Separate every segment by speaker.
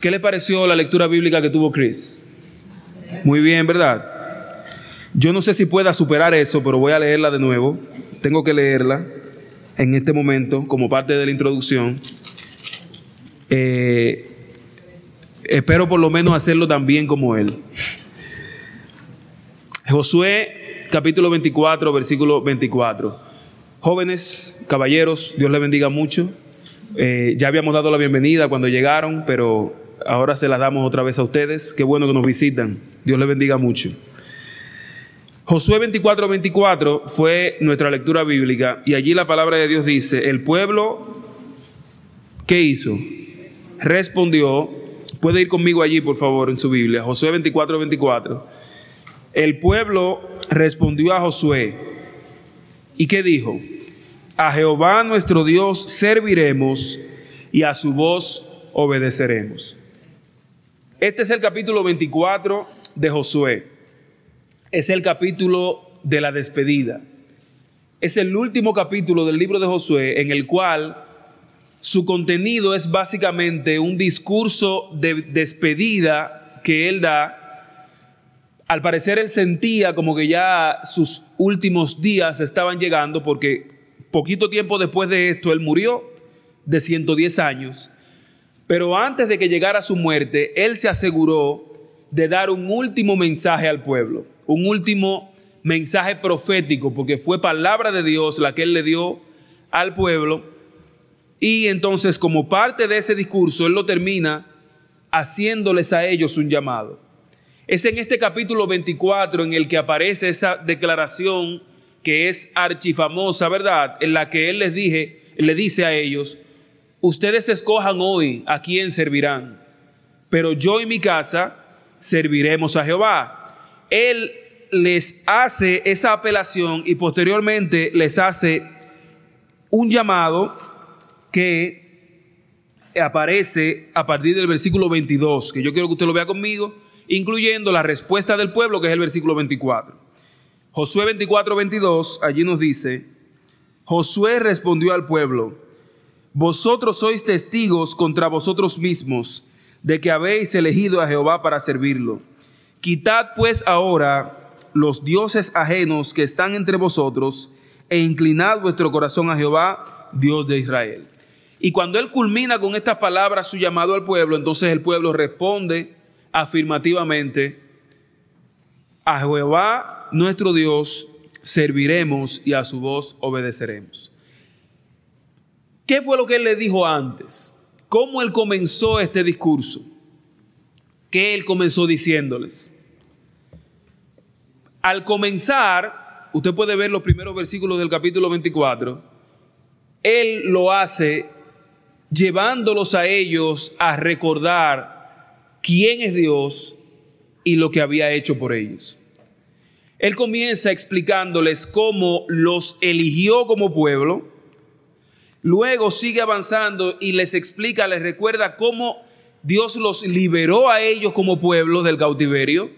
Speaker 1: ¿Qué le pareció la lectura bíblica que tuvo Chris? Muy bien, ¿verdad? Yo no sé si pueda superar eso, pero voy a leerla de nuevo. Tengo que leerla en este momento como parte de la introducción. Eh, espero por lo menos hacerlo tan bien como él. Josué capítulo 24, versículo 24. Jóvenes, caballeros, Dios les bendiga mucho. Eh, ya habíamos dado la bienvenida cuando llegaron, pero ahora se la damos otra vez a ustedes. Qué bueno que nos visitan. Dios les bendiga mucho. Josué 24, 24 fue nuestra lectura bíblica y allí la palabra de Dios dice, el pueblo, ¿qué hizo? Respondió, puede ir conmigo allí por favor en su Biblia, Josué 24, 24. El pueblo respondió a Josué, ¿y qué dijo? A Jehová nuestro Dios serviremos y a su voz obedeceremos. Este es el capítulo 24 de Josué. Es el capítulo de la despedida. Es el último capítulo del libro de Josué en el cual su contenido es básicamente un discurso de despedida que él da. Al parecer él sentía como que ya sus últimos días estaban llegando porque poquito tiempo después de esto él murió de 110 años pero antes de que llegara su muerte, él se aseguró de dar un último mensaje al pueblo, un último mensaje profético, porque fue palabra de Dios la que él le dio al pueblo. Y entonces, como parte de ese discurso, él lo termina haciéndoles a ellos un llamado. Es en este capítulo 24 en el que aparece esa declaración que es archifamosa, ¿verdad? En la que él les dije, le dice a ellos, ustedes escojan hoy a quién servirán, pero yo y mi casa serviremos a Jehová. Él les hace esa apelación y posteriormente les hace un llamado que aparece a partir del versículo 22, que yo quiero que usted lo vea conmigo, incluyendo la respuesta del pueblo, que es el versículo 24. Josué 24, 22, allí nos dice, Josué respondió al pueblo, vosotros sois testigos contra vosotros mismos de que habéis elegido a Jehová para servirlo. Quitad pues ahora los dioses ajenos que están entre vosotros e inclinad vuestro corazón a Jehová, Dios de Israel. Y cuando él culmina con estas palabras su llamado al pueblo, entonces el pueblo responde afirmativamente, a Jehová nuestro Dios serviremos y a su voz obedeceremos. ¿Qué fue lo que él le dijo antes? ¿Cómo él comenzó este discurso? ¿Qué él comenzó diciéndoles? Al comenzar, usted puede ver los primeros versículos del capítulo 24, él lo hace llevándolos a ellos a recordar quién es Dios y lo que había hecho por ellos. Él comienza explicándoles cómo los eligió como pueblo, Luego sigue avanzando y les explica, les recuerda cómo Dios los liberó a ellos como pueblo del cautiverio.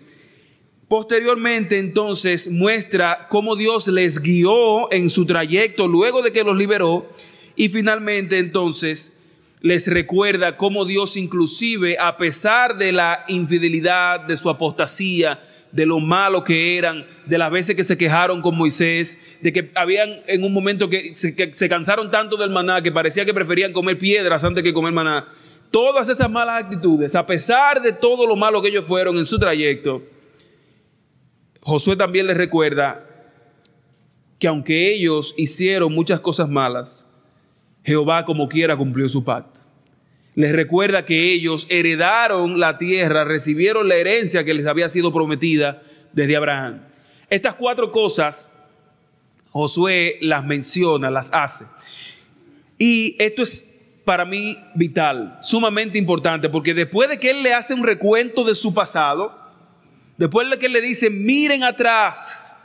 Speaker 1: Posteriormente entonces muestra cómo Dios les guió en su trayecto luego de que los liberó. Y finalmente entonces les recuerda cómo Dios inclusive a pesar de la infidelidad, de su apostasía, de lo malo que eran, de las veces que se quejaron con Moisés, de que habían en un momento que se, cansaron tanto del maná que parecía que preferían comer piedras antes que comer maná. Todas esas malas actitudes, a pesar de todo lo malo que ellos fueron en su trayecto, Josué también les recuerda que aunque ellos hicieron muchas cosas malas, Jehová como quiera cumplió su pacto les recuerda que ellos heredaron la tierra, recibieron la herencia que les había sido prometida desde Abraham. Estas cuatro cosas Josué las menciona, las hace. Y esto es para mí vital, sumamente importante, porque después de que él le hace un recuento de su pasado, después de que él le dice, miren atrás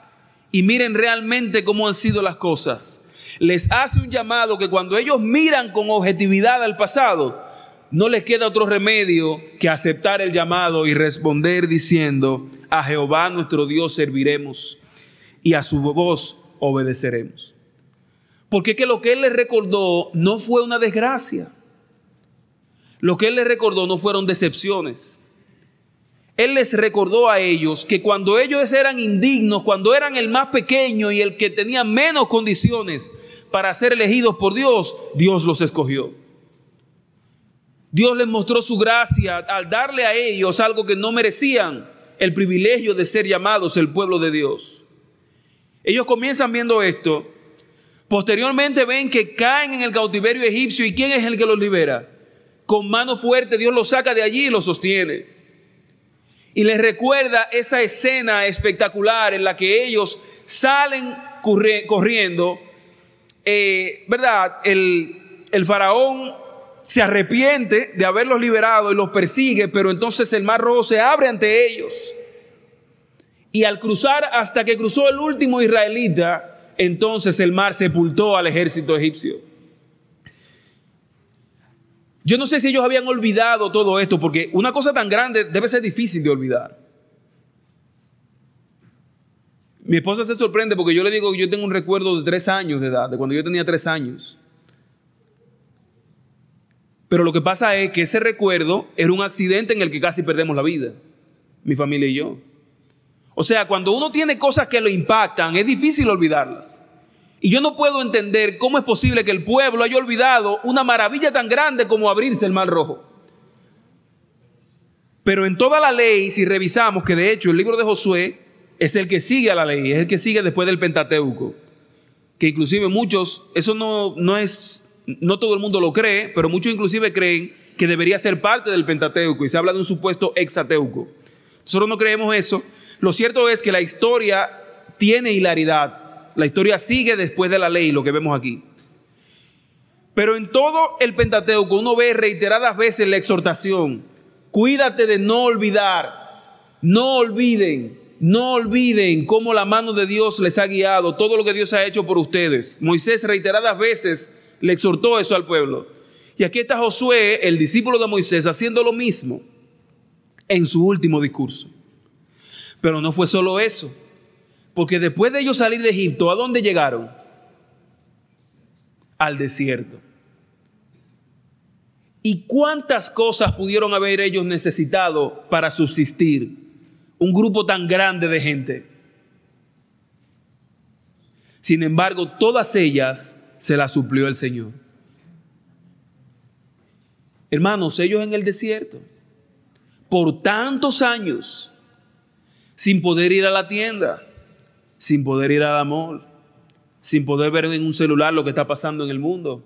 Speaker 1: y miren realmente cómo han sido las cosas, les hace un llamado que cuando ellos miran con objetividad al pasado, no les queda otro remedio que aceptar el llamado y responder diciendo, a Jehová nuestro Dios serviremos y a su voz obedeceremos. Porque que lo que él les recordó no fue una desgracia. lo que Él les recordó no fueron decepciones. Él les recordó a ellos que cuando ellos eran indignos, cuando eran el más pequeño y el que tenía menos condiciones para ser elegidos por Dios, Dios los escogió. Dios les mostró su gracia al darle a ellos algo que no merecían, el privilegio de ser llamados el pueblo de Dios. Ellos comienzan viendo esto, posteriormente ven que caen en el cautiverio egipcio y ¿quién es el que los libera? Con mano fuerte Dios los saca de allí y los sostiene y les recuerda esa escena espectacular en la que ellos salen corriendo, eh, ¿verdad? El, el faraón se arrepiente de haberlos liberado y los persigue, pero entonces el mar rojo se abre ante ellos. Y al cruzar hasta que cruzó el último israelita, entonces el mar sepultó al ejército egipcio. Yo no sé si ellos habían olvidado todo esto, porque una cosa tan grande debe ser difícil de olvidar. Mi esposa se sorprende porque yo le digo que yo tengo un recuerdo de tres años de edad, de cuando yo tenía tres años. Pero lo que pasa es que ese recuerdo era un accidente en el que casi perdemos la vida, mi familia y yo. O sea, cuando uno tiene cosas que lo impactan, es difícil olvidarlas. Y yo no puedo entender cómo es posible que el pueblo haya olvidado una maravilla tan grande como abrirse el mar rojo. Pero en toda la ley, si revisamos que de hecho el libro de Josué es el que sigue a la ley, es el que sigue después del Pentateuco, que inclusive muchos, eso no, no es, no todo el mundo lo cree, pero muchos inclusive creen que debería ser parte del Pentateuco y se habla de un supuesto exateuco. Nosotros no creemos eso. Lo cierto es que la historia tiene hilaridad la historia sigue después de la ley, lo que vemos aquí. Pero en todo el Pentateuco uno ve reiteradas veces la exhortación, cuídate de no olvidar, no olviden, no olviden cómo la mano de Dios les ha guiado, todo lo que Dios ha hecho por ustedes. Moisés reiteradas veces le exhortó eso al pueblo. Y aquí está Josué, el discípulo de Moisés, haciendo lo mismo en su último discurso. Pero no fue solo eso. Porque después de ellos salir de Egipto, ¿a dónde llegaron? Al desierto. ¿Y cuántas cosas pudieron haber ellos necesitado para subsistir? Un grupo tan grande de gente. Sin embargo, todas ellas se las suplió el Señor. Hermanos, ellos en el desierto, por tantos años, sin poder ir a la tienda, sin poder ir al amor, sin poder ver en un celular lo que está pasando en el mundo.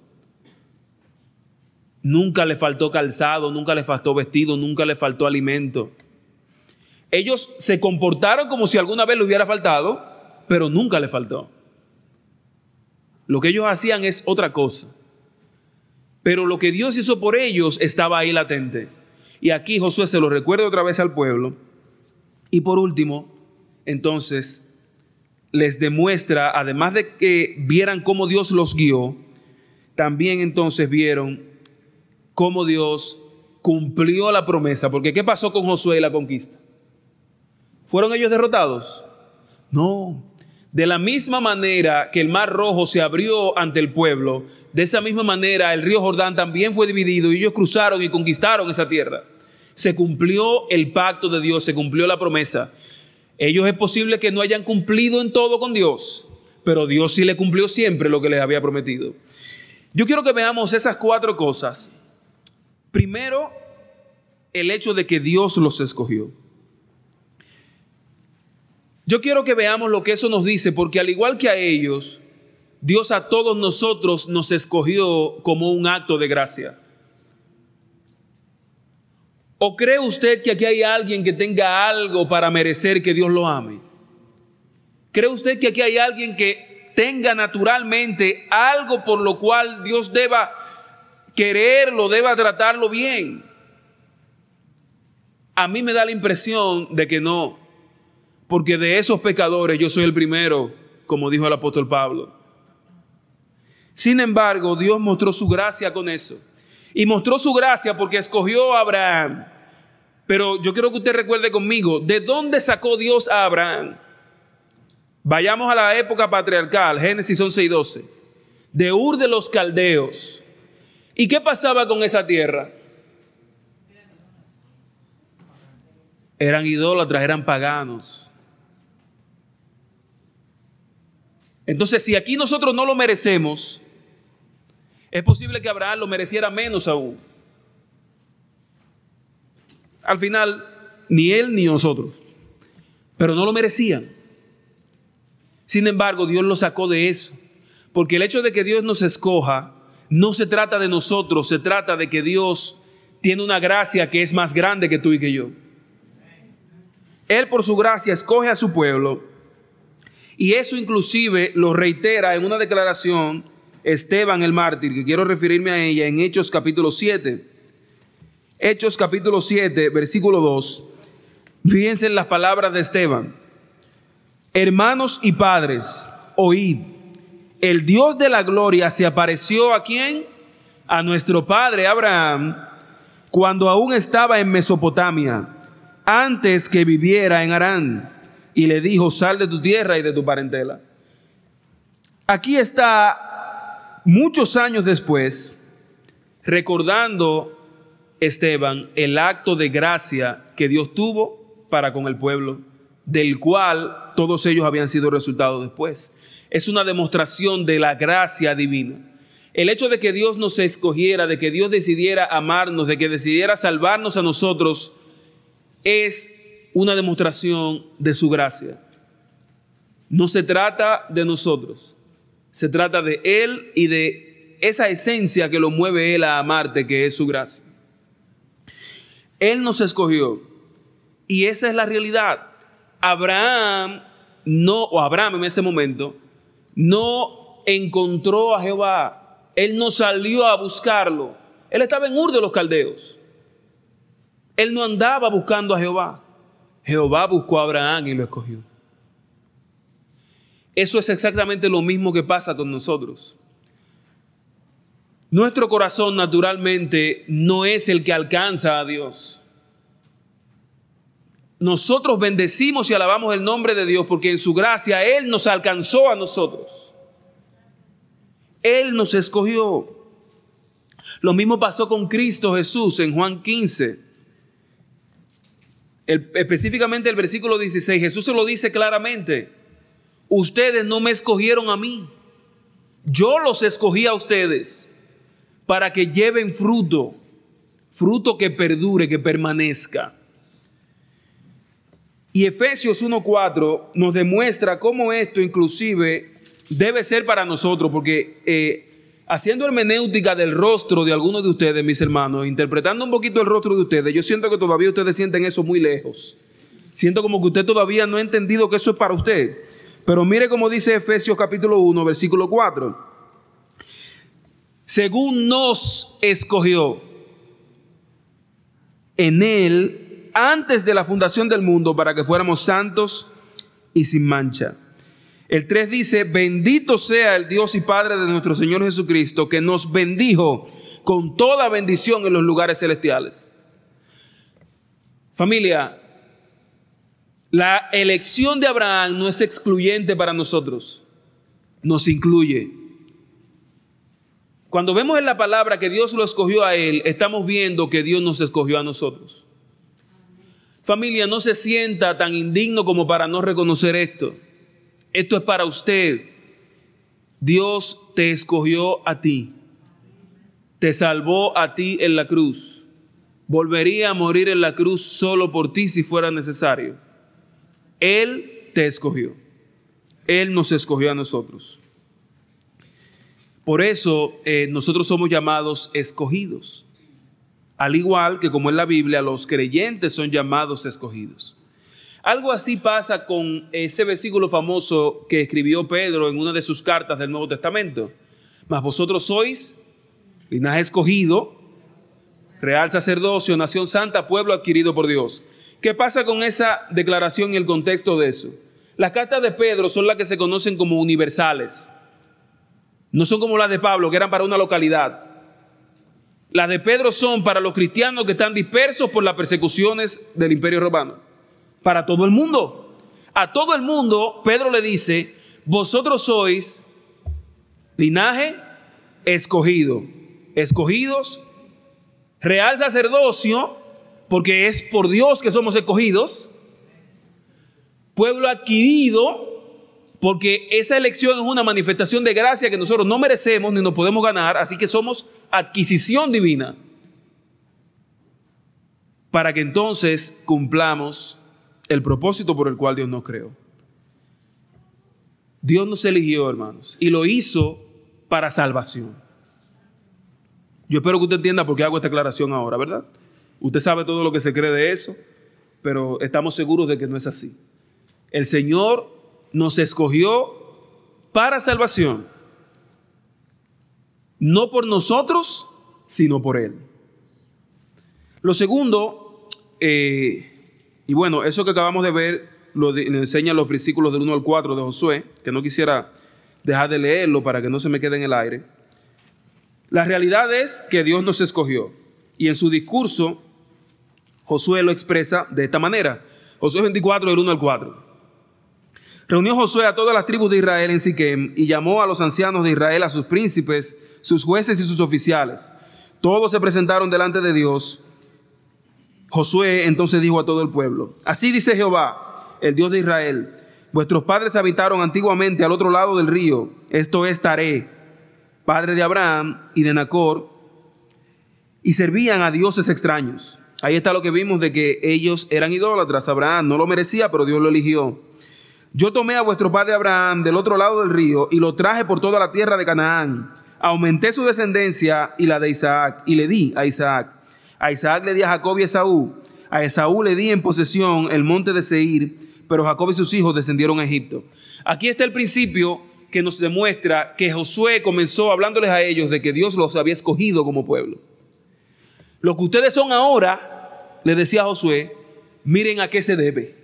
Speaker 1: Nunca le faltó calzado, nunca le faltó vestido, nunca le faltó alimento. Ellos se comportaron como si alguna vez le hubiera faltado, pero nunca le faltó. Lo que ellos hacían es otra cosa. Pero lo que Dios hizo por ellos estaba ahí latente. Y aquí Josué se lo recuerda otra vez al pueblo. Y por último, entonces les demuestra, además de que vieran cómo Dios los guió, también entonces vieron cómo Dios cumplió la promesa. Porque ¿qué pasó con Josué y la conquista? ¿Fueron ellos derrotados? No. De la misma manera que el mar rojo se abrió ante el pueblo, de esa misma manera el río Jordán también fue dividido y ellos cruzaron y conquistaron esa tierra. Se cumplió el pacto de Dios, se cumplió la promesa. Ellos es posible que no hayan cumplido en todo con Dios, pero Dios sí le cumplió siempre lo que les había prometido. Yo quiero que veamos esas cuatro cosas. Primero, el hecho de que Dios los escogió. Yo quiero que veamos lo que eso nos dice, porque al igual que a ellos, Dios a todos nosotros nos escogió como un acto de gracia. ¿O cree usted que aquí hay alguien que tenga algo para merecer que Dios lo ame? ¿Cree usted que aquí hay alguien que tenga naturalmente algo por lo cual Dios deba quererlo, deba tratarlo bien? A mí me da la impresión de que no, porque de esos pecadores yo soy el primero, como dijo el apóstol Pablo. Sin embargo, Dios mostró su gracia con eso. Y mostró su gracia porque escogió a Abraham. Pero yo quiero que usted recuerde conmigo, ¿de dónde sacó Dios a Abraham? Vayamos a la época patriarcal, Génesis 11 y 12, de Ur de los Caldeos. ¿Y qué pasaba con esa tierra? Eran idólatras, eran paganos. Entonces, si aquí nosotros no lo merecemos, es posible que Abraham lo mereciera menos aún. Al final, ni él ni nosotros, pero no lo merecían. Sin embargo, Dios lo sacó de eso, porque el hecho de que Dios nos escoja no se trata de nosotros, se trata de que Dios tiene una gracia que es más grande que tú y que yo. Él por su gracia escoge a su pueblo y eso inclusive lo reitera en una declaración Esteban el mártir, que quiero referirme a ella en Hechos capítulo 7. Hechos capítulo 7, versículo 2. Fíjense en las palabras de Esteban. Hermanos y padres, oíd, el Dios de la gloria se apareció a quién? A nuestro padre Abraham cuando aún estaba en Mesopotamia, antes que viviera en Harán, y le dijo, sal de tu tierra y de tu parentela. Aquí está, muchos años después, recordando Esteban el acto de gracia que Dios tuvo para con el pueblo, del cual todos ellos habían sido resultados después. Es una demostración de la gracia divina. El hecho de que Dios nos escogiera, de que Dios decidiera amarnos, de que decidiera salvarnos a nosotros, es una demostración de su gracia. No se trata de nosotros, se trata de Él y de esa esencia que lo mueve Él a amarte, que es su gracia. Él nos escogió y esa es la realidad. Abraham no, o Abraham en ese momento, no encontró a Jehová él no salió a buscarlo. Él estaba en Ur de los Caldeos. Él no andaba buscando a Jehová. Jehová buscó a Abraham y lo escogió. Eso es exactamente lo mismo que pasa con nosotros. Nuestro corazón naturalmente no es el que alcanza a Dios. Nosotros bendecimos y alabamos el nombre de Dios porque en su gracia Él nos alcanzó a nosotros. Él nos escogió. Lo mismo pasó con Cristo Jesús en Juan 15. Específicamente el versículo 16, Jesús se lo dice claramente. Ustedes no me escogieron a mí. Yo los escogí a ustedes para que lleven fruto, fruto que perdure, que permanezca. Y Efesios 1.4 nos demuestra cómo esto inclusive debe ser para nosotros, porque eh, haciendo hermenéutica del rostro de algunos de ustedes, mis hermanos, interpretando un poquito el rostro de ustedes, yo siento que todavía ustedes sienten eso muy lejos. Siento como que usted todavía no ha entendido que eso es para usted. Pero mire como dice Efesios capítulo 1, versículo 4. Según nos escogió en él antes de la fundación del mundo para que fuéramos santos y sin mancha el 3 dice, bendito sea el Dios y Padre de nuestro Señor Jesucristo, que nos bendijo con toda bendición en los lugares celestiales. Familia, la elección de Abraham no es excluyente para nosotros, nos incluye. Cuando vemos en la palabra que Dios lo escogió a él, estamos viendo que Dios nos escogió a nosotros. Familia, no se sienta tan indigno como para no reconocer esto. Esto es para usted. Dios te escogió a ti. Te salvó a ti en la cruz. Volvería a morir en la cruz solo por ti si fuera necesario. Él te escogió. Él nos escogió a nosotros. Por eso eh, nosotros somos llamados escogidos. Al igual que como en la Biblia los creyentes son llamados escogidos. Algo así pasa con ese versículo famoso que escribió Pedro en una de sus cartas del Nuevo Testamento. Mas vosotros sois linaje escogido, real sacerdocio, nación santa, pueblo adquirido por Dios. ¿Qué pasa con esa declaración y el contexto de eso? Las cartas de Pedro son las que se conocen como universales. No son como las de Pablo, que eran para una localidad. Las de Pedro son para los cristianos que están dispersos por las persecuciones del imperio romano para todo el mundo. A todo el mundo, Pedro le dice, vosotros sois linaje escogido, escogidos, real sacerdocio, porque es por Dios que somos escogidos. Pueblo adquirido, porque esa elección es una manifestación de gracia que nosotros no merecemos ni nos podemos ganar, así que somos adquisición divina. Para que entonces cumplamos el propósito por el cual Dios nos creó. Dios nos eligió, hermanos, y lo hizo para salvación. Yo espero que usted entienda por qué hago esta aclaración ahora, ¿verdad? Usted sabe todo lo que se cree de eso, pero estamos seguros de que no es así. El Señor nos escogió para salvación, no por nosotros, sino por Él. Lo segundo, eh, y bueno, eso que acabamos de ver lo enseñan los versículos del 1 al 4 de Josué, que no quisiera dejar de leerlo para que no se me quede en el aire. La realidad es que Dios nos escogió y en su discurso Josué lo expresa de esta manera. Josué 24 del 1 al 4. Reunió Josué a todas las tribus de Israel en Siquem y llamó a los ancianos de Israel, a sus príncipes, sus jueces y sus oficiales. Todos se presentaron delante de Dios. Josué entonces dijo a todo el pueblo, así dice Jehová, el Dios de Israel, vuestros padres habitaron antiguamente al otro lado del río, esto es Taré, padre de Abraham y de Nacor, y servían a dioses extraños. Ahí está lo que vimos de que ellos eran idólatras. Abraham no lo merecía, pero Dios lo eligió. Yo tomé a vuestro padre Abraham del otro lado del río y lo traje por toda la tierra de Canaán. Aumenté su descendencia y la de Isaac, y le di a Isaac. A Isaac le di a Jacob y a Esaú. A Esaú le di en posesión el monte de Seir, pero Jacob y sus hijos descendieron a Egipto. Aquí está el principio que nos demuestra que Josué comenzó hablándoles a ellos de que Dios los había escogido como pueblo. Lo que ustedes son ahora, le decía Josué, miren a qué se debe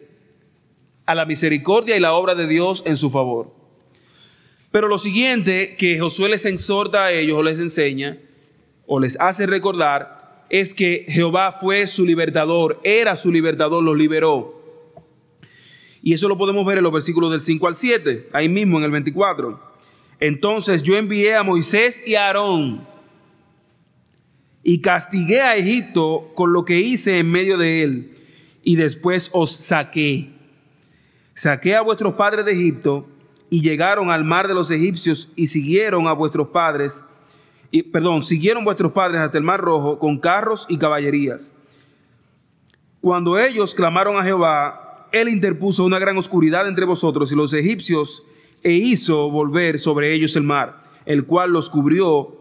Speaker 1: a la misericordia y la obra de Dios en su favor. Pero lo siguiente que Josué les exhorta a ellos o les enseña o les hace recordar es que Jehová fue su libertador, era su libertador, los liberó. Y eso lo podemos ver en los versículos del 5 al 7, ahí mismo en el 24. Entonces yo envié a Moisés y a Aarón y castigué a Egipto con lo que hice en medio de él y después os saqué saqué a vuestros padres de Egipto y llegaron al mar de los egipcios y siguieron a vuestros padres, perdón, siguieron vuestros padres hasta el mar rojo con carros y caballerías. Cuando ellos clamaron a Jehová, él interpuso una gran oscuridad entre vosotros y los egipcios e hizo volver sobre ellos el mar, el cual los cubrió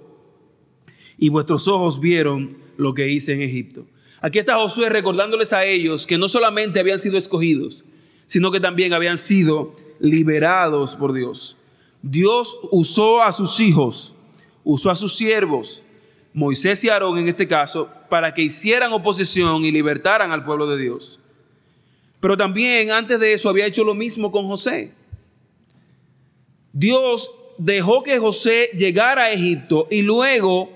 Speaker 1: y vuestros ojos vieron lo que hice en Egipto. Aquí está Josué recordándoles a ellos que no solamente habían sido escogidos, sino que también habían sido liberados por Dios. Dios usó a sus hijos, usó a sus siervos, Moisés y Aarón en este caso, para que hicieran oposición y libertaran al pueblo de Dios. Pero también antes de eso había hecho lo mismo con José. Dios dejó que José llegara a Egipto y luego,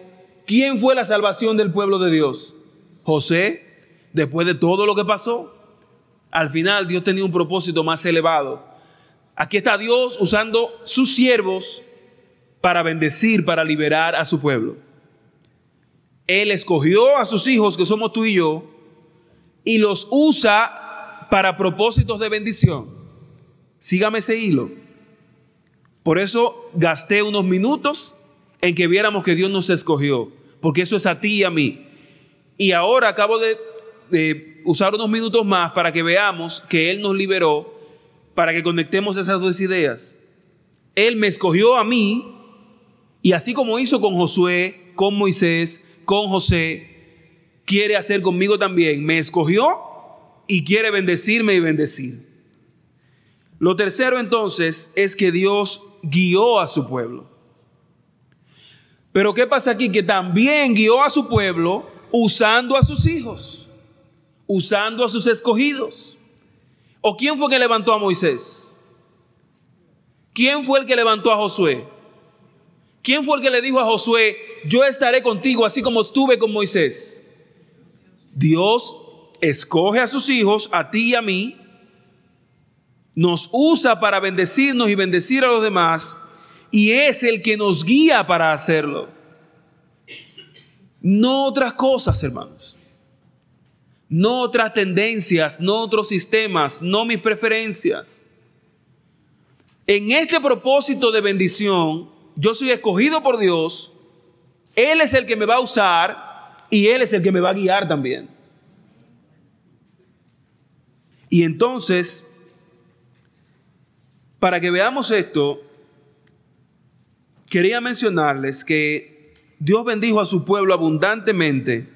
Speaker 1: ¿quién fue la salvación del pueblo de Dios? José, después de todo lo que pasó. Al final Dios tenía un propósito más elevado. Aquí está Dios usando sus siervos para bendecir, para liberar a su pueblo. Él escogió a sus hijos, que somos tú y yo, y los usa para propósitos de bendición. Sígame ese hilo. Por eso gasté unos minutos en que viéramos que Dios nos escogió, porque eso es a ti y a mí. Y ahora acabo de usar unos minutos más para que veamos que Él nos liberó, para que conectemos esas dos ideas. Él me escogió a mí y así como hizo con Josué, con Moisés, con José, quiere hacer conmigo también. Me escogió y quiere bendecirme y bendecir. Lo tercero entonces es que Dios guió a su pueblo. Pero ¿qué pasa aquí? Que también guió a su pueblo usando a sus hijos usando a sus escogidos. ¿O quién fue que levantó a Moisés? ¿Quién fue el que levantó a Josué? ¿Quién fue el que le dijo a Josué, yo estaré contigo así como estuve con Moisés? Dios escoge a sus hijos, a ti y a mí, nos usa para bendecirnos y bendecir a los demás, y es el que nos guía para hacerlo. No otras cosas, hermanos. no otras tendencias, no otros sistemas, no mis preferencias. En este propósito de bendición, yo soy escogido por Dios, Él es el que me va a usar y Él es el que me va a guiar también. Y entonces, para que veamos esto, quería mencionarles que Dios bendijo a su pueblo abundantemente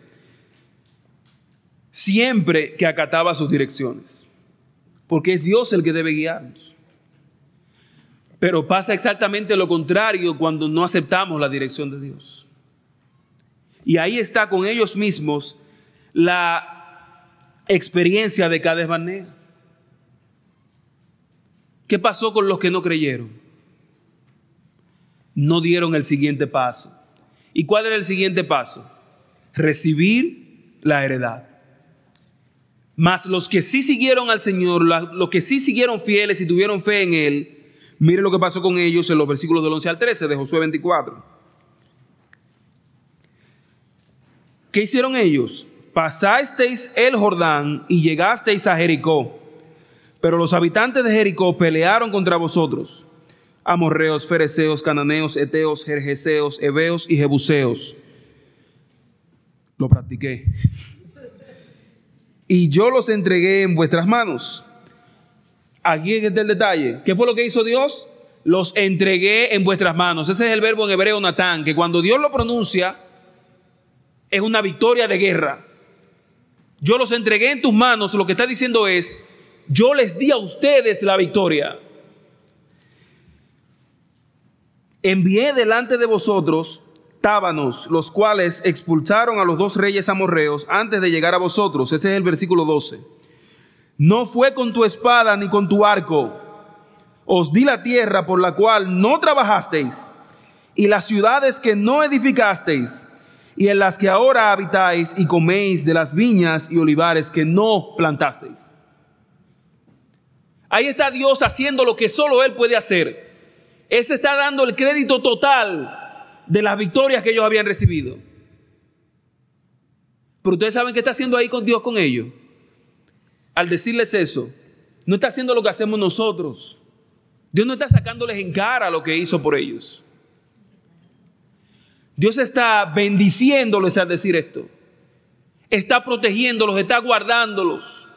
Speaker 1: siempre que acataba sus direcciones, porque es Dios el que debe guiarnos. Pero pasa exactamente lo contrario cuando no aceptamos la dirección de Dios. Y ahí está con ellos mismos la experiencia de cada Barnea. ¿Qué pasó con los que no creyeron? No dieron el siguiente paso. ¿Y cuál era el siguiente paso? Recibir la heredad. Mas los que sí siguieron al Señor, los que sí siguieron fieles y tuvieron fe en Él, mire lo que pasó con ellos en los versículos del 11 al 13 de Josué 24. ¿Qué hicieron ellos? Pasasteis el Jordán y llegasteis a Jericó. Pero los habitantes de Jericó pelearon contra vosotros. Amorreos, fereceos, cananeos, eteos, jerjeseos, heveos y jebuseos. Lo practiqué y yo los entregué en vuestras manos. Aquí está el detalle. ¿Qué fue lo que hizo Dios? Los entregué en vuestras manos. Ese es el verbo en hebreo natán, que cuando Dios lo pronuncia es una victoria de guerra. Yo los entregué en tus manos. Lo que está diciendo es, yo les di a ustedes la victoria. Envié delante de vosotros tábanos, los cuales expulsaron a los dos reyes amorreos antes de llegar a vosotros. Ese es el versículo 12. No fue con tu espada ni con tu arco. Os di la tierra por la cual no trabajasteis, y las ciudades que no edificasteis, y en las que ahora habitáis y coméis de las viñas y olivares que no plantasteis. Ahí está Dios haciendo lo que solo Él puede hacer. Él se está dando el crédito total de las victorias que ellos habían recibido. Pero ustedes saben qué está haciendo ahí con Dios con ellos. Al decirles eso, no está haciendo lo que hacemos nosotros. Dios no está sacándoles en cara lo que hizo por ellos. Dios está bendiciéndoles al decir esto. Está protegiéndolos, está guardándolos.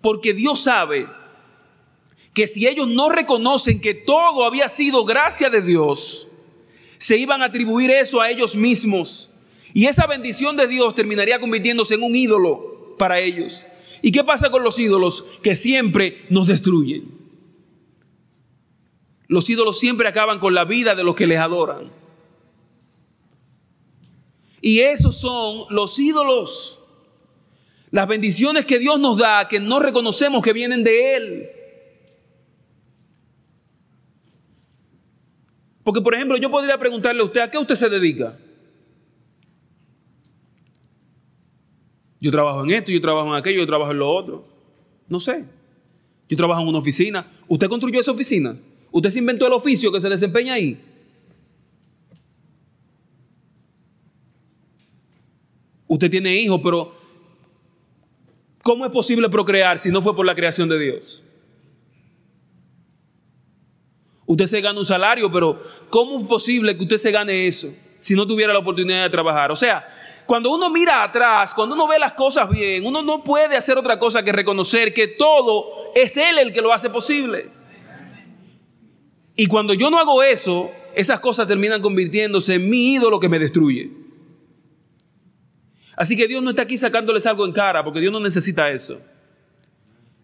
Speaker 1: Porque Dios sabe que si ellos no reconocen que todo había sido gracia de Dios, se iban a atribuir eso a ellos mismos. Y esa bendición de Dios terminaría convirtiéndose en un ídolo para ellos. ¿Y qué pasa con los ídolos? Que siempre nos destruyen. Los ídolos siempre acaban con la vida de los que les adoran. Y esos son los ídolos. Las bendiciones que Dios nos da, que no reconocemos que vienen de Él. Porque, por ejemplo, yo podría preguntarle a usted, ¿a qué usted se dedica? Yo trabajo en esto, yo trabajo en aquello, yo trabajo en lo otro. No sé. Yo trabajo en una oficina. ¿Usted construyó esa oficina? ¿Usted se inventó el oficio que se desempeña ahí? Usted tiene hijos, pero ¿cómo es posible procrear si no fue por la creación de Dios? Usted se gana un salario, pero ¿cómo es posible que usted se gane eso si no tuviera la oportunidad de trabajar? O sea, cuando uno mira atrás, cuando uno ve las cosas bien, uno no puede hacer otra cosa que reconocer que todo es Él el que lo hace posible. Y cuando yo no hago eso, esas cosas terminan convirtiéndose en mi ídolo que me destruye. Así que Dios no está aquí sacándoles algo en cara, porque Dios no necesita eso.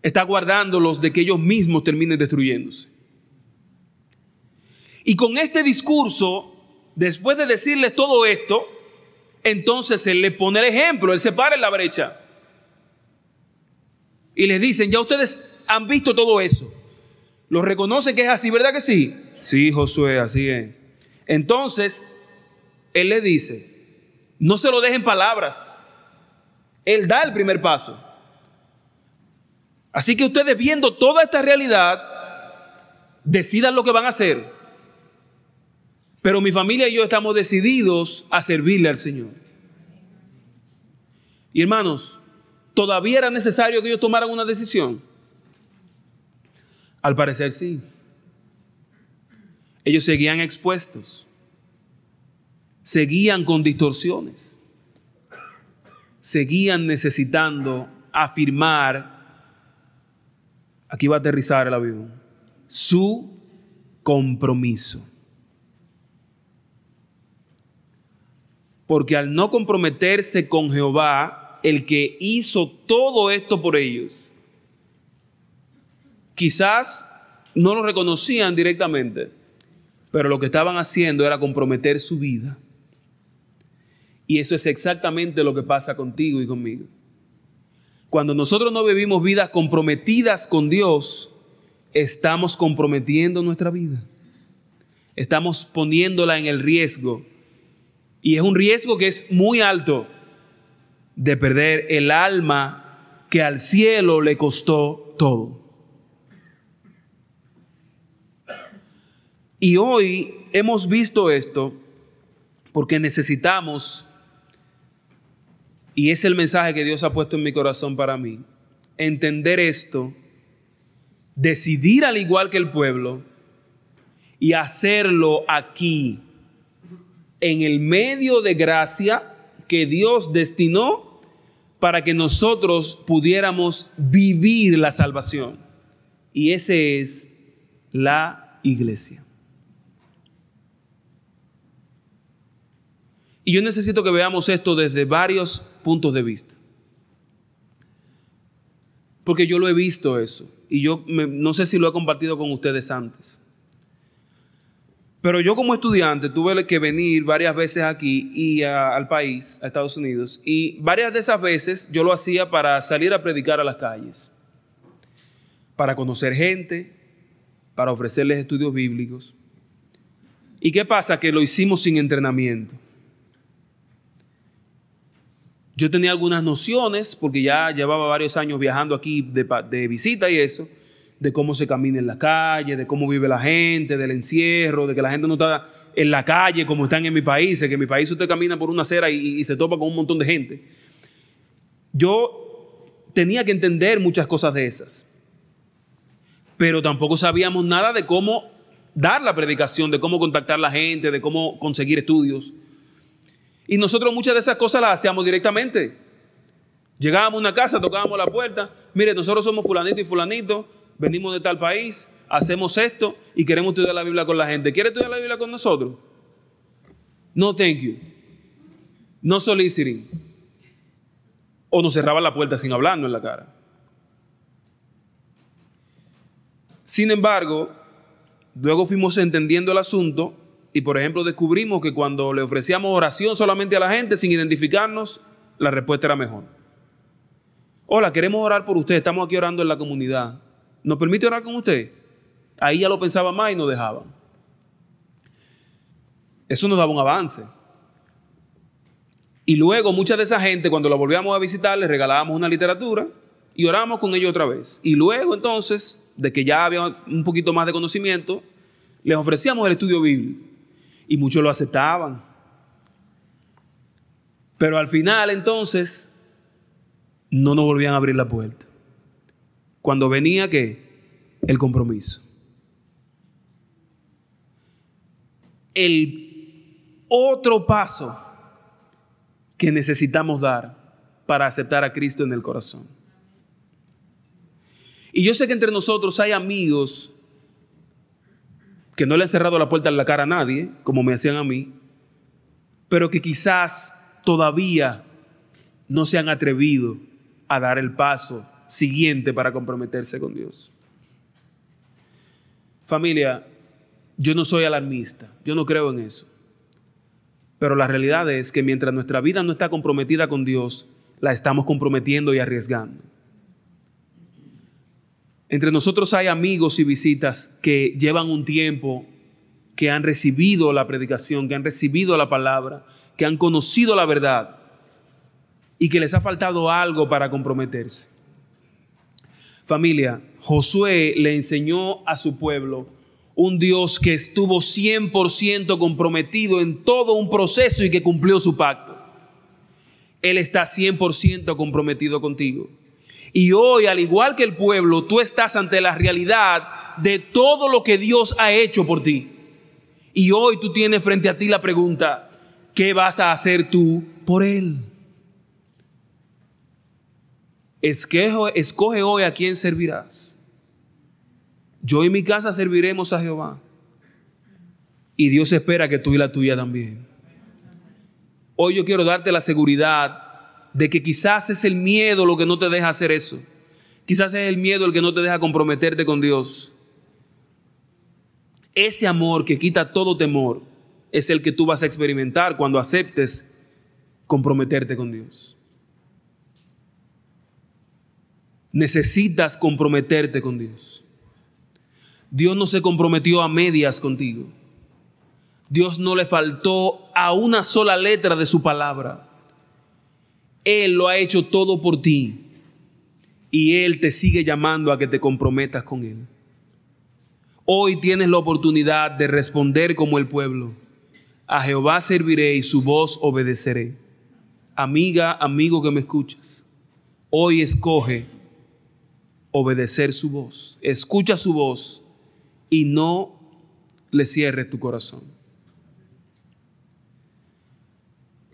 Speaker 1: Está guardándolos de que ellos mismos terminen destruyéndose. Y con este discurso, después de decirles todo esto, entonces él le pone el ejemplo, él se para la brecha. Y les dicen, ya ustedes han visto todo eso. Lo reconocen que es así, ¿verdad que sí? Sí, Josué, así es. Entonces, él le dice, no se lo dejen palabras. Él da el primer paso. Así que ustedes viendo toda esta realidad, decidan lo que van a hacer. Pero mi familia y yo estamos decididos a servirle al Señor. Y hermanos, ¿todavía era necesario que ellos tomaran una decisión? Al parecer sí. Ellos seguían expuestos, seguían con distorsiones, seguían necesitando afirmar, aquí va a aterrizar el avión, su compromiso. Porque al no comprometerse con Jehová, el que hizo todo esto por ellos, quizás no lo reconocían directamente, pero lo que estaban haciendo era comprometer su vida. Y eso es exactamente lo que pasa contigo y conmigo. Cuando nosotros no vivimos vidas comprometidas con Dios, estamos comprometiendo nuestra vida. Estamos poniéndola en el riesgo y es un riesgo que es muy alto de perder el alma que al cielo le costó todo. Y hoy hemos visto esto porque necesitamos, y es el mensaje que Dios ha puesto en mi corazón para mí, entender esto, decidir al igual que el pueblo y hacerlo aquí en el medio de gracia que Dios destinó para que nosotros pudiéramos vivir la salvación. Y ese es la iglesia. Y yo necesito que veamos esto desde varios puntos de vista. Porque yo lo he visto eso. Y yo no sé si lo he compartido con ustedes antes. Pero yo como estudiante tuve que venir varias veces aquí y al país, a Estados Unidos, y varias de esas veces yo lo hacía para salir a predicar a las calles, para conocer gente, para ofrecerles estudios bíblicos. ¿Y qué pasa? Que lo hicimos sin entrenamiento. Yo tenía algunas nociones, porque ya llevaba varios años viajando aquí de, de visita y eso, de cómo se camina en la calle, de cómo vive la gente, del encierro, de que la gente no está en la calle como están en mi país, que en mi país usted camina por una acera y, se topa con un montón de gente. Yo tenía que entender muchas cosas de esas, pero tampoco sabíamos nada de cómo dar la predicación, de cómo contactar a la gente, de cómo conseguir estudios. Y nosotros muchas de esas cosas las hacíamos directamente. Llegábamos a una casa, tocábamos la puerta, mire, nosotros somos fulanito y fulanito, venimos de tal país, hacemos esto y queremos estudiar la Biblia con la gente. ¿Quiere estudiar la Biblia con nosotros? No, thank you. No soliciting. O nos cerraba la puerta sin hablarnos en la cara. Sin embargo, luego fuimos entendiendo el asunto y, por ejemplo, descubrimos que cuando le ofrecíamos oración solamente a la gente sin identificarnos, la respuesta era mejor. Hola, queremos orar por usted, estamos aquí orando en la comunidad. ¿Nos permite orar con usted? Ahí ya lo pensaba más y nos dejaban. Eso nos daba un avance. Y luego mucha de esa gente, cuando la volvíamos a visitar, les regalábamos una literatura y orábamos con ellos otra vez. Y luego entonces, de que ya había un poquito más de conocimiento, les ofrecíamos el estudio bíblico. Y muchos lo aceptaban. Pero al final entonces, no nos volvían a abrir la puerta cuando venía que el compromiso. El otro paso que necesitamos dar para aceptar a Cristo en el corazón. Y yo sé que entre nosotros hay amigos que no le han cerrado la puerta en la cara a nadie, como me hacían a mí, pero que quizás todavía no se han atrevido a dar el paso siguiente para comprometerse con Dios. Familia, yo no soy alarmista, yo no creo en eso. Pero la realidad es que mientras nuestra vida no está comprometida con Dios, la estamos comprometiendo y arriesgando. Entre nosotros hay amigos y visitas que llevan un tiempo, que han recibido la predicación, que han recibido la palabra, que han conocido la verdad y que les ha faltado algo para comprometerse. Familia, Josué le enseñó a su pueblo un Dios que estuvo 100% comprometido en todo un proceso y que cumplió su pacto. Él está 100% comprometido contigo. Y hoy, al igual que el pueblo, tú estás ante la realidad de todo lo que Dios ha hecho por ti. Y hoy tú tienes frente a ti la pregunta, ¿qué vas a hacer tú por Él? Escoge, hoy a quién servirás. Yo y mi casa serviremos a Jehová. Y Dios espera que tú y la tuya también. Hoy yo quiero darte la seguridad de que quizás es el miedo lo que no te deja hacer eso. Quizás es el miedo el que no te deja comprometerte con Dios. Ese amor que quita todo temor es el que tú vas a experimentar cuando aceptes comprometerte con Dios. Necesitas comprometerte con Dios. Dios no se comprometió a medias contigo. Dios no le faltó a una sola letra de su palabra. Él lo ha hecho todo por ti y Él te sigue llamando a que te comprometas con Él. Hoy tienes la oportunidad de responder como el pueblo. A Jehová serviré y su voz obedeceré. Amiga, amigo que me escuchas, hoy escoge obedecer su voz. Escucha su voz y no le cierres tu corazón.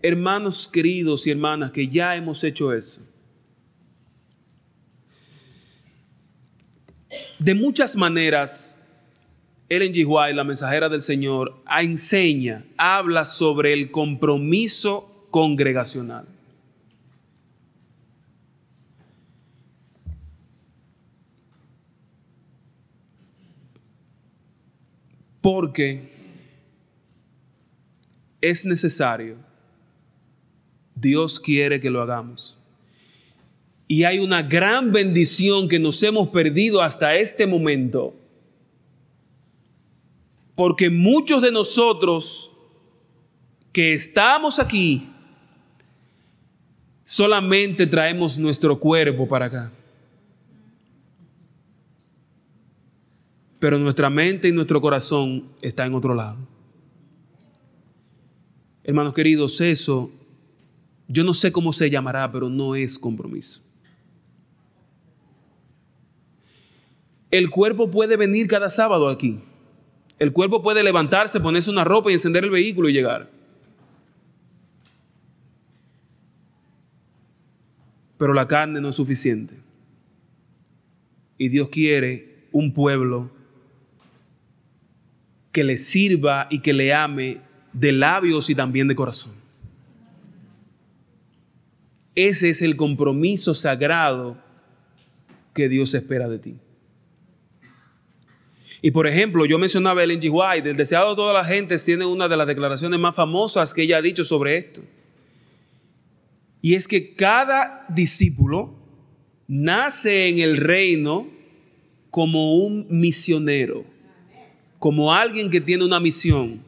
Speaker 1: hermanos queridos y hermanas que ya hemos hecho eso. De muchas maneras, Ellen G. White, la mensajera del Señor, enseña, habla sobre el compromiso congregacional. Porque es necesario Dios quiere que lo hagamos. Y hay una gran bendición que nos hemos perdido hasta este momento. Porque muchos de nosotros que estamos aquí solamente traemos nuestro cuerpo para acá. Pero nuestra mente y nuestro corazón está en otro lado. Hermanos queridos, eso yo no sé cómo se llamará, pero no es compromiso. El cuerpo puede venir cada sábado aquí. El cuerpo puede levantarse, ponerse una ropa y encender el vehículo y llegar. Pero la carne no es suficiente. Y Dios quiere un pueblo que le sirva y que le ame de labios y también de corazón. Ese es el compromiso sagrado que Dios espera de ti. Y por ejemplo, yo mencionaba a Ellen G. White, el deseado de todas las gentes tiene una de las declaraciones más famosas que ella ha dicho sobre esto. Y es que cada discípulo nace en el reino como un misionero, como alguien que tiene una misión.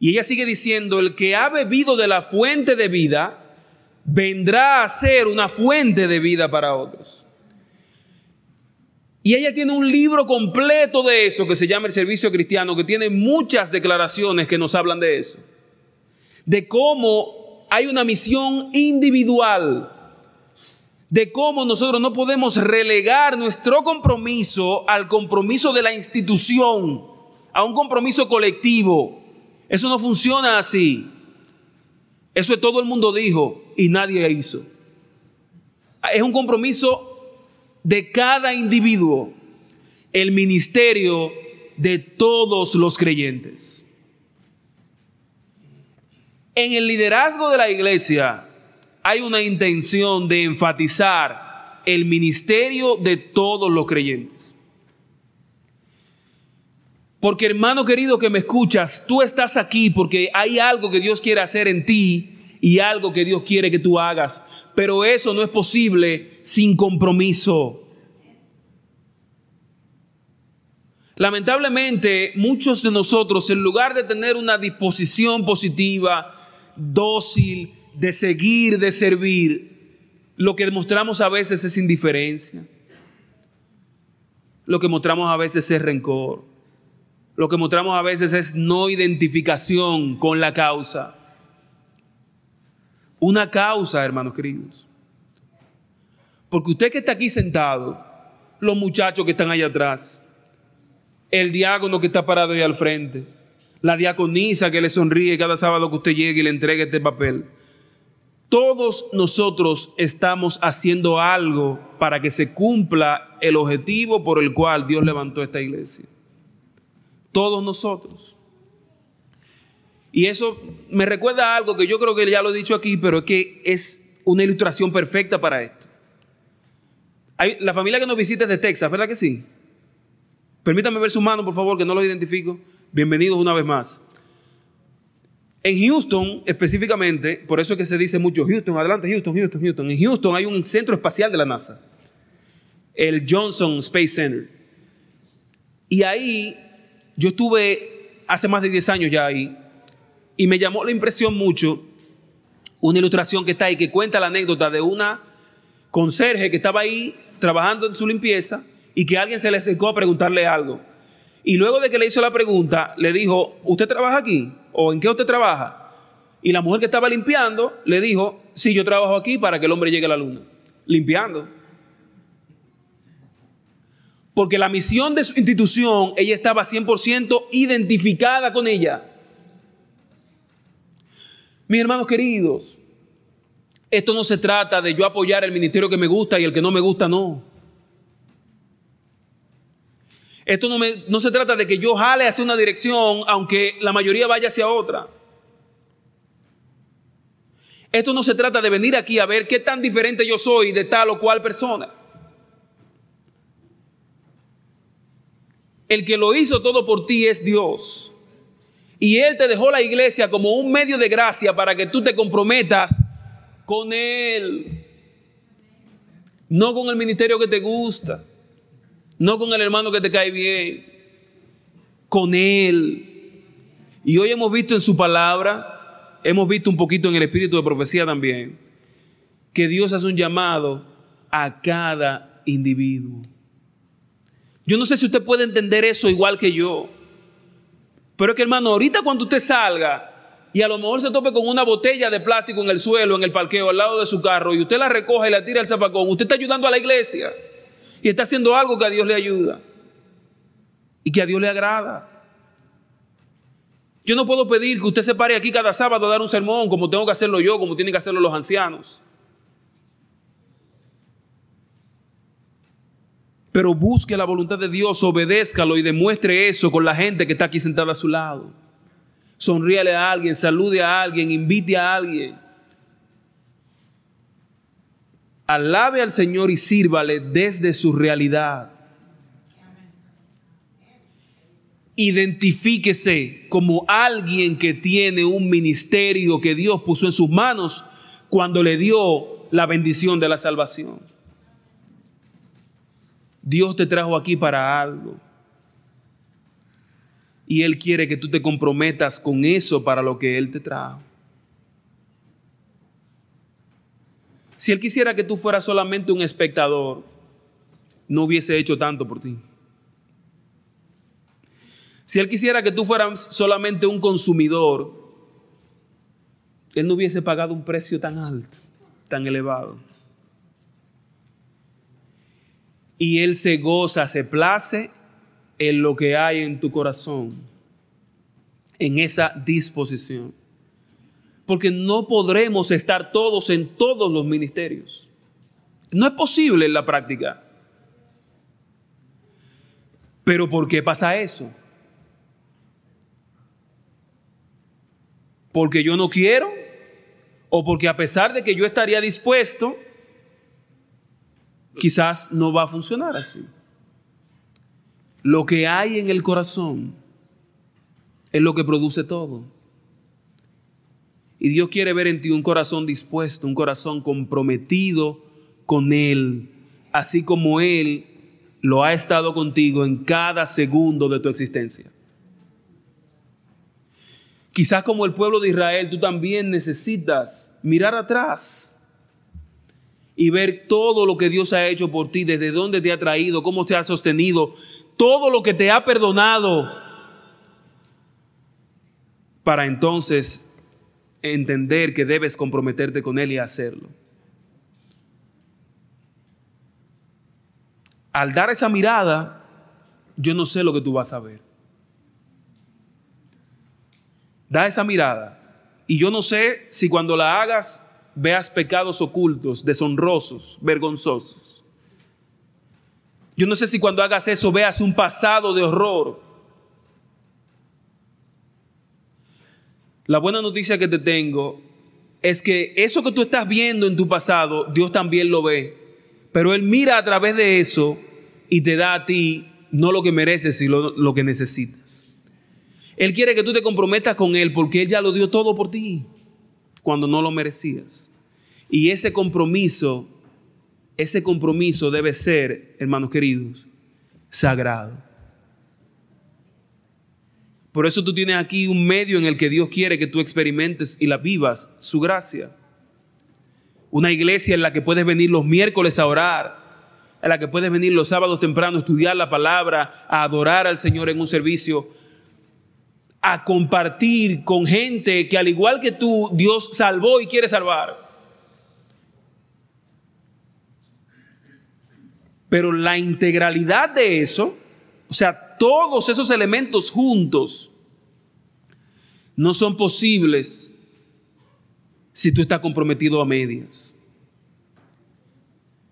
Speaker 1: Y ella sigue diciendo, el que ha bebido de la fuente de vida, vendrá a ser una fuente de vida para otros. Y ella tiene un libro completo de eso que se llama El Servicio Cristiano, que tiene muchas declaraciones que nos hablan de eso. De cómo hay una misión individual. De cómo nosotros no podemos relegar nuestro compromiso al compromiso de la institución, a un compromiso colectivo. Eso no funciona así. Eso es todo el mundo dijo y nadie hizo. Es un compromiso de cada individuo, el ministerio de todos los creyentes. En el liderazgo de la iglesia hay una intención de enfatizar el ministerio de todos los creyentes. Porque hermano querido que me escuchas, tú estás aquí porque hay algo que Dios quiere hacer en ti y algo que Dios quiere que tú hagas. Pero eso no es posible sin compromiso. Lamentablemente, muchos de nosotros, en lugar de tener una disposición positiva, dócil, de seguir, de servir, lo que demostramos a veces es indiferencia. Lo que mostramos a veces es rencor lo que mostramos a veces es no identificación con la causa. una causa, hermanos queridos. Porque usted que está aquí sentado, los muchachos que están allá atrás, el diácono que está parado ahí al frente, la diaconisa que le sonríe cada sábado que usted llegue y le entregue este papel. Todos nosotros estamos haciendo algo para que se cumpla el objetivo por el cual Dios levantó esta iglesia. Todos nosotros. Y eso me recuerda a algo que yo creo que ya lo he dicho aquí, pero es que es una ilustración perfecta para esto. La familia que nos visita es de Texas, ¿verdad que sí? Permítame ver su mano, por favor, que no los identifico. Bienvenidos una vez más. En Houston, específicamente, por eso es que se dice mucho Houston, adelante Houston, Houston, Houston. En Houston hay un centro espacial de la NASA, el Johnson Space Center. Y ahí yo estuve hace más de 10 años ya ahí, y me llamó la impresión mucho una ilustración que está ahí, que cuenta la anécdota de una conserje que estaba ahí trabajando en su limpieza y que alguien se le acercó a preguntarle algo. Y luego de que le hizo la pregunta, le dijo, ¿usted trabaja aquí? ¿O en qué usted trabaja? Y la mujer que estaba limpiando le dijo, sí, yo trabajo aquí para que el hombre llegue a la luna. Limpiando. Porque la misión de su institución, ella estaba 100% identificada con ella. Mis hermanos queridos, esto no se trata de yo apoyar el ministerio que me gusta y el que no me gusta no. Esto no, no se trata de que yo jale hacia una dirección aunque la mayoría vaya hacia otra. Esto no se trata de venir aquí a ver qué tan diferente yo soy de tal o cual persona. El que lo hizo todo por ti es Dios. Y Él te dejó la iglesia como un medio de gracia para que tú te comprometas con Él. No con el ministerio que te gusta no con el hermano que te cae bien, con Él. Y hoy hemos visto en su palabra, hemos visto un poquito en el espíritu de profecía también, que Dios hace un llamado a cada individuo. Yo no sé si usted puede entender eso igual que yo, pero es que hermano, ahorita cuando usted salga y a lo mejor se tope con una botella de plástico en el suelo, en el parqueo, al lado de su carro, y usted la recoge y la tira al zafacón, usted está ayudando a la iglesia y está haciendo algo que a Dios le ayuda y que a Dios le agrada. Yo no puedo pedir que usted se pare aquí cada sábado a dar un sermón como tengo que hacerlo yo, como tienen que hacerlo los ancianos. Pero busque la voluntad de Dios, obedézcalo y demuestre eso con la gente que está aquí sentada a su lado. Sonríale a alguien, salude a alguien, invite a alguien. Alabe al Señor y sírvale desde su realidad. Identifíquese como alguien que tiene un ministerio que Dios puso en sus manos cuando le dio la bendición de la salvación. Dios te trajo aquí para algo. Y Él quiere que tú te comprometas con eso para lo que Él te trajo. Si Él quisiera que tú fueras solamente un espectador, no hubiese hecho tanto por ti. Si Él quisiera que tú fueras solamente un consumidor, Él no hubiese pagado un precio tan alto, tan elevado. Y Él se goza, se place en lo que hay en tu corazón, en esa disposición porque no podremos estar todos en todos los ministerios. No es posible en la práctica. Pero ¿por qué pasa eso? ¿Porque yo no quiero? ¿O porque a pesar de que yo estaría dispuesto, quizás no va a funcionar así? Lo que hay en el corazón es lo que produce todo. Y Dios quiere ver en ti un corazón dispuesto, un corazón comprometido con Él, así como Él lo ha estado contigo en cada segundo de tu existencia. Quizás como el pueblo de Israel, tú también necesitas mirar atrás y ver todo lo que Dios ha hecho por ti, desde dónde te ha traído, cómo te ha sostenido, todo lo que te ha perdonado, para entonces entender que debes comprometerte con Él y hacerlo. Al dar esa mirada, yo no sé lo que tú vas a ver. Da esa mirada. Y yo no sé si cuando la hagas veas pecados ocultos, deshonrosos, vergonzosos. Yo no sé si cuando hagas eso veas un pasado de horror. La buena noticia que te tengo es que eso que tú estás viendo en tu pasado, Dios también lo ve. Pero Él mira a través de eso y te da a ti no lo que mereces, sino lo que necesitas. Él quiere que tú te comprometas con Él porque Él ya lo dio todo por ti cuando no lo merecías. Y ese compromiso, ese compromiso debe ser, hermanos queridos, sagrado. Por eso tú tienes aquí un medio en el que Dios quiere que tú experimentes y la vivas, su gracia. Una iglesia en la que puedes venir los miércoles a orar, en la que puedes venir los sábados temprano a estudiar la palabra, a adorar al Señor en un servicio, a compartir con gente que al igual que tú, Dios salvó y quiere salvar. Pero la integralidad de eso, o sea, todos esos elementos juntos, no son posibles si tú estás comprometido a medias.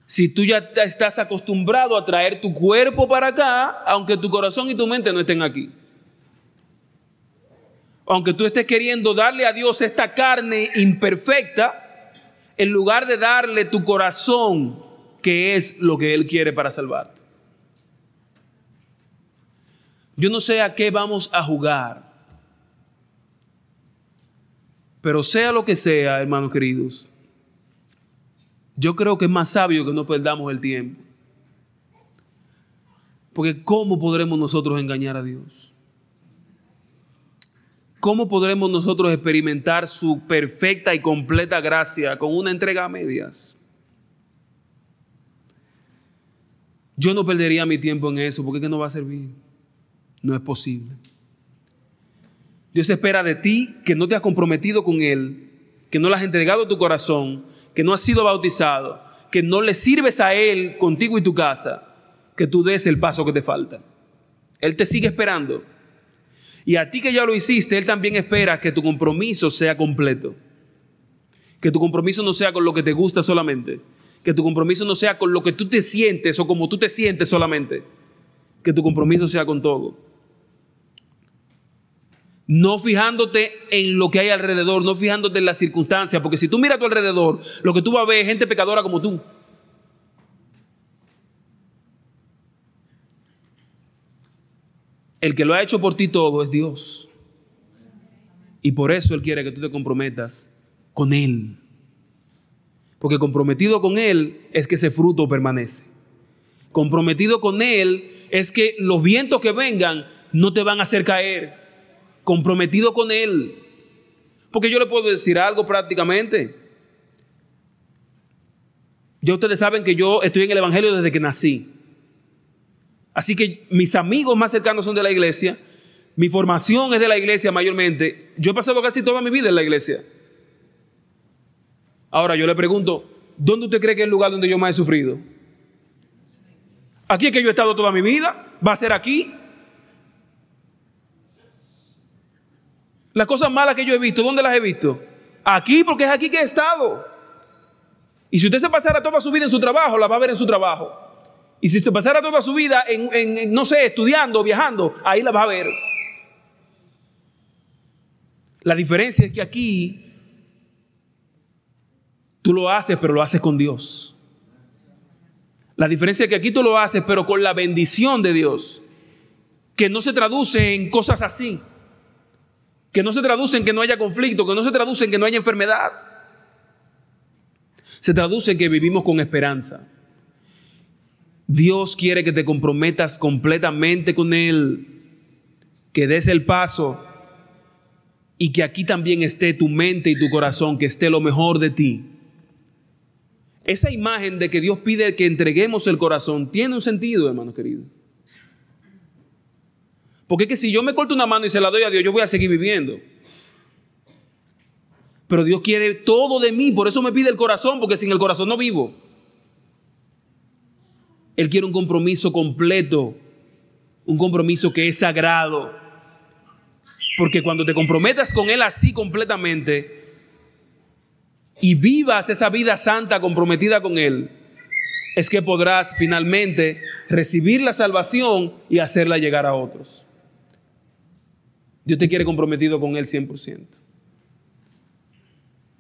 Speaker 1: Si tú ya estás acostumbrado a traer tu cuerpo para acá, aunque tu corazón y tu mente no estén aquí. Aunque tú estés queriendo darle a Dios esta carne imperfecta, en lugar de darle tu corazón, que es lo que Él quiere para salvarte. Yo no sé a qué vamos a jugar, pero sea lo que sea, hermanos queridos, yo creo que es más sabio que no perdamos el tiempo. Porque ¿cómo podremos nosotros engañar a Dios? ¿Cómo podremos nosotros experimentar su perfecta y completa gracia con una entrega a medias? Yo no perdería mi tiempo en eso porque es no va a servir. No es posible. Dios espera de ti que no te has comprometido con Él, que no le has entregado tu corazón, que no has sido bautizado, que no le sirves a Él contigo y tu casa, que tú des el paso que te falta. Él te sigue esperando. Y a ti que ya lo hiciste, Él también espera que tu compromiso sea completo. Que tu compromiso no sea con lo que te gusta solamente. Que tu compromiso no sea con lo que tú te sientes o como tú te sientes solamente. Que tu compromiso sea con todo no fijándote en lo que hay alrededor, no fijándote en las circunstancias, porque si tú miras a tu alrededor, lo que tú vas a ver es gente pecadora como tú. El que lo ha hecho por ti todo es Dios. Y por eso Él quiere que tú te comprometas con Él. Porque comprometido con Él es que ese fruto permanece. Comprometido con Él es que los vientos que vengan no te van a hacer caer comprometido con Él. Porque yo le puedo decir algo prácticamente. Ya ustedes saben que yo estoy en el Evangelio desde que nací. Así que mis amigos más cercanos son de la iglesia. Mi formación es de la iglesia mayormente. Yo he pasado casi toda mi vida en la iglesia. Ahora yo le pregunto, ¿dónde usted cree que es el lugar donde yo más he sufrido? Aquí es que yo he estado toda mi vida. ¿Va a ser aquí? Las cosas malas que yo he visto, ¿dónde las he visto? Aquí, porque es aquí que he estado. Y si usted se pasara toda su vida en su trabajo, la va a ver en su trabajo. Y si se pasara toda su vida en, no sé, estudiando, viajando, ahí la va a ver. La diferencia es que aquí tú lo haces, pero lo haces con Dios. La diferencia es que aquí tú lo haces, pero con la bendición de Dios, que no se traduce en cosas así que no se traduce en que no haya conflicto, que no se traduce en que no haya enfermedad. Se traduce en que vivimos con esperanza. Dios quiere que te comprometas completamente con Él, que des el paso y que aquí también esté tu mente y tu corazón, que esté lo mejor de ti. Esa imagen de que Dios pide que entreguemos el corazón tiene un sentido, hermanos queridos. Porque es que si yo me corto una mano y se la doy a Dios, yo voy a seguir viviendo. Pero Dios quiere todo de mí, por eso me pide el corazón, porque sin el corazón no vivo. Él quiere un compromiso completo, un compromiso que es sagrado. Porque cuando te comprometas con Él así completamente y vivas esa vida santa comprometida con Él, es que podrás finalmente recibir la salvación y hacerla llegar a otros. Dios te quiere comprometido con Él 100%.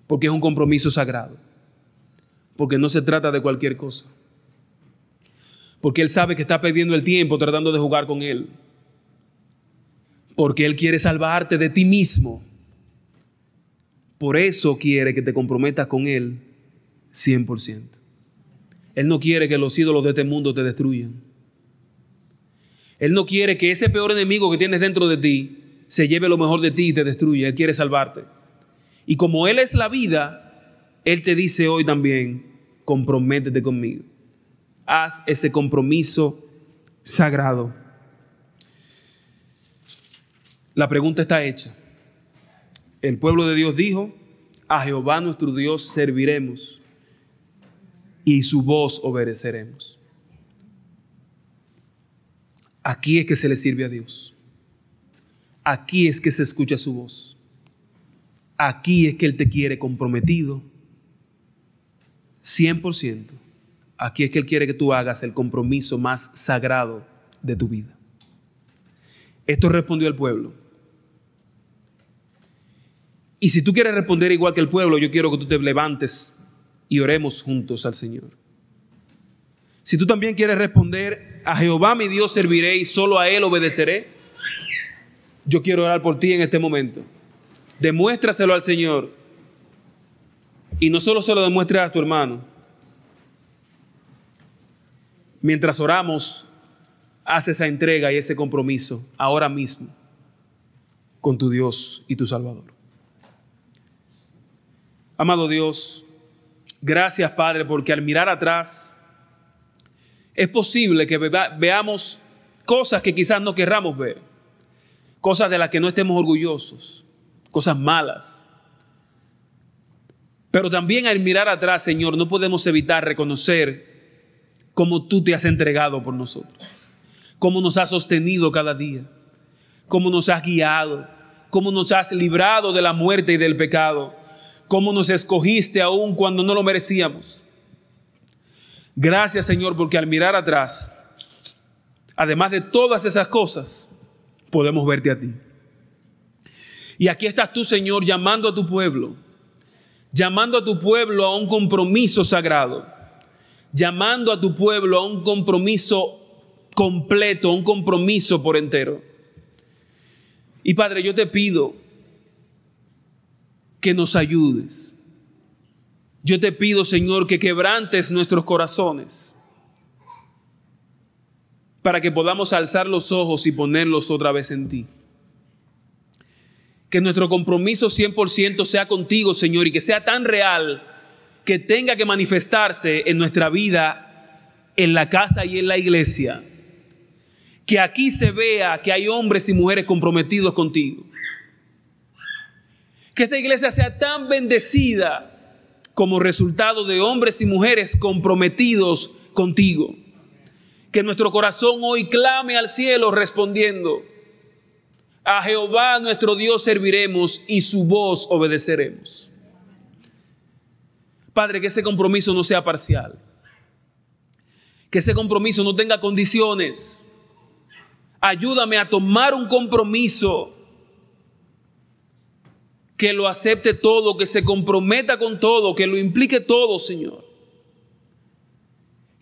Speaker 1: Porque es un compromiso sagrado. Porque no se trata de cualquier cosa. Porque Él sabe que está perdiendo el tiempo tratando de jugar con Él. Porque Él quiere salvarte de ti mismo. Por eso quiere que te comprometas con Él 100%. Él no quiere que los ídolos de este mundo te destruyan. Él no quiere que ese peor enemigo que tienes dentro de ti se lleve lo mejor de ti y te destruya. Él quiere salvarte. Y como Él es la vida, Él te dice hoy también, comprométete conmigo. Haz ese compromiso sagrado. La pregunta está hecha. El pueblo de Dios dijo, a Jehová nuestro Dios serviremos y su voz obedeceremos. Aquí es que se le sirve a Dios. Aquí es que se escucha su voz. Aquí es que Él te quiere comprometido. 100%. Aquí es que Él quiere que tú hagas el compromiso más sagrado de tu vida. Esto respondió el pueblo. Y si tú quieres responder igual que el pueblo, yo quiero que tú te levantes y oremos juntos al Señor. Si tú también quieres responder, a Jehová mi Dios serviré y solo a Él obedeceré, yo quiero orar por ti en este momento. Demuéstraselo al Señor. Y no solo se lo demuestres a tu hermano. Mientras oramos, haz esa entrega y ese compromiso ahora mismo con tu Dios y tu Salvador. Amado Dios, gracias Padre, porque al mirar atrás es posible que veamos cosas que quizás no querramos ver cosas de las que no estemos orgullosos, cosas malas. Pero también al mirar atrás, Señor, no podemos evitar reconocer cómo tú te has entregado por nosotros, cómo nos has sostenido cada día, cómo nos has guiado, cómo nos has librado de la muerte y del pecado, cómo nos escogiste aún cuando no lo merecíamos. Gracias, Señor, porque al mirar atrás, además de todas esas cosas, podemos verte a ti. Y aquí estás tú, Señor, llamando a tu pueblo, llamando a tu pueblo a un compromiso sagrado, llamando a tu pueblo a un compromiso completo, un compromiso por entero. Y Padre, yo te pido que nos ayudes. Yo te pido, Señor, que quebrantes nuestros corazones para que podamos alzar los ojos y ponerlos otra vez en ti. Que nuestro compromiso 100% sea contigo, Señor, y que sea tan real que tenga que manifestarse en nuestra vida, en la casa y en la iglesia. Que aquí se vea que hay hombres y mujeres comprometidos contigo. Que esta iglesia sea tan bendecida como resultado de hombres y mujeres comprometidos contigo que nuestro corazón hoy clame al cielo respondiendo, a Jehová nuestro Dios serviremos y su voz obedeceremos. Padre, que ese compromiso no sea parcial, que ese compromiso no tenga condiciones. Ayúdame a tomar un compromiso que lo acepte todo, que se comprometa con todo, que lo implique todo, Señor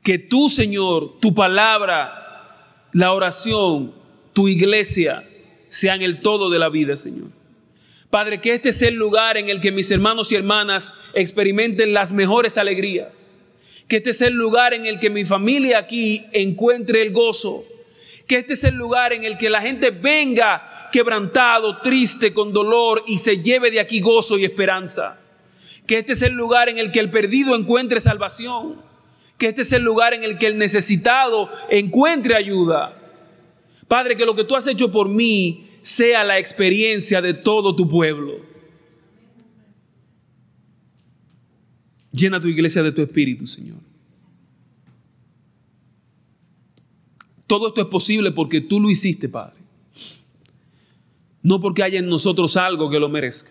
Speaker 1: que tú, Señor, tu palabra, la oración, tu iglesia, sean el todo de la vida, Señor. Padre, que este sea el lugar en el que mis hermanos y hermanas experimenten las mejores alegrías. Que este sea el lugar en el que mi familia aquí encuentre el gozo. Que este sea el lugar en el que la gente venga quebrantado, triste, con dolor y se lleve de aquí gozo y esperanza. Que este sea el lugar en el que el perdido encuentre salvación que este es el lugar en el que el necesitado encuentre ayuda. Padre, que lo que tú has hecho por mí sea la experiencia de todo tu pueblo. Llena tu iglesia de tu espíritu, Señor. Todo esto es posible porque tú lo hiciste, Padre. No porque haya en nosotros algo que lo merezca.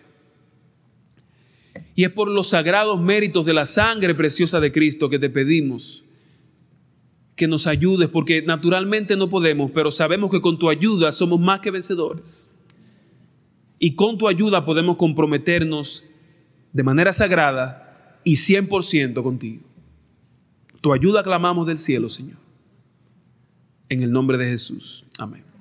Speaker 1: Y es por los sagrados méritos de la sangre preciosa de Cristo que te pedimos que nos ayudes, porque naturalmente no podemos, pero sabemos que con tu ayuda somos más que vencedores. Y con tu ayuda podemos comprometernos de manera sagrada y 100% contigo. Tu ayuda clamamos del cielo, Señor. En el nombre de Jesús. Amén.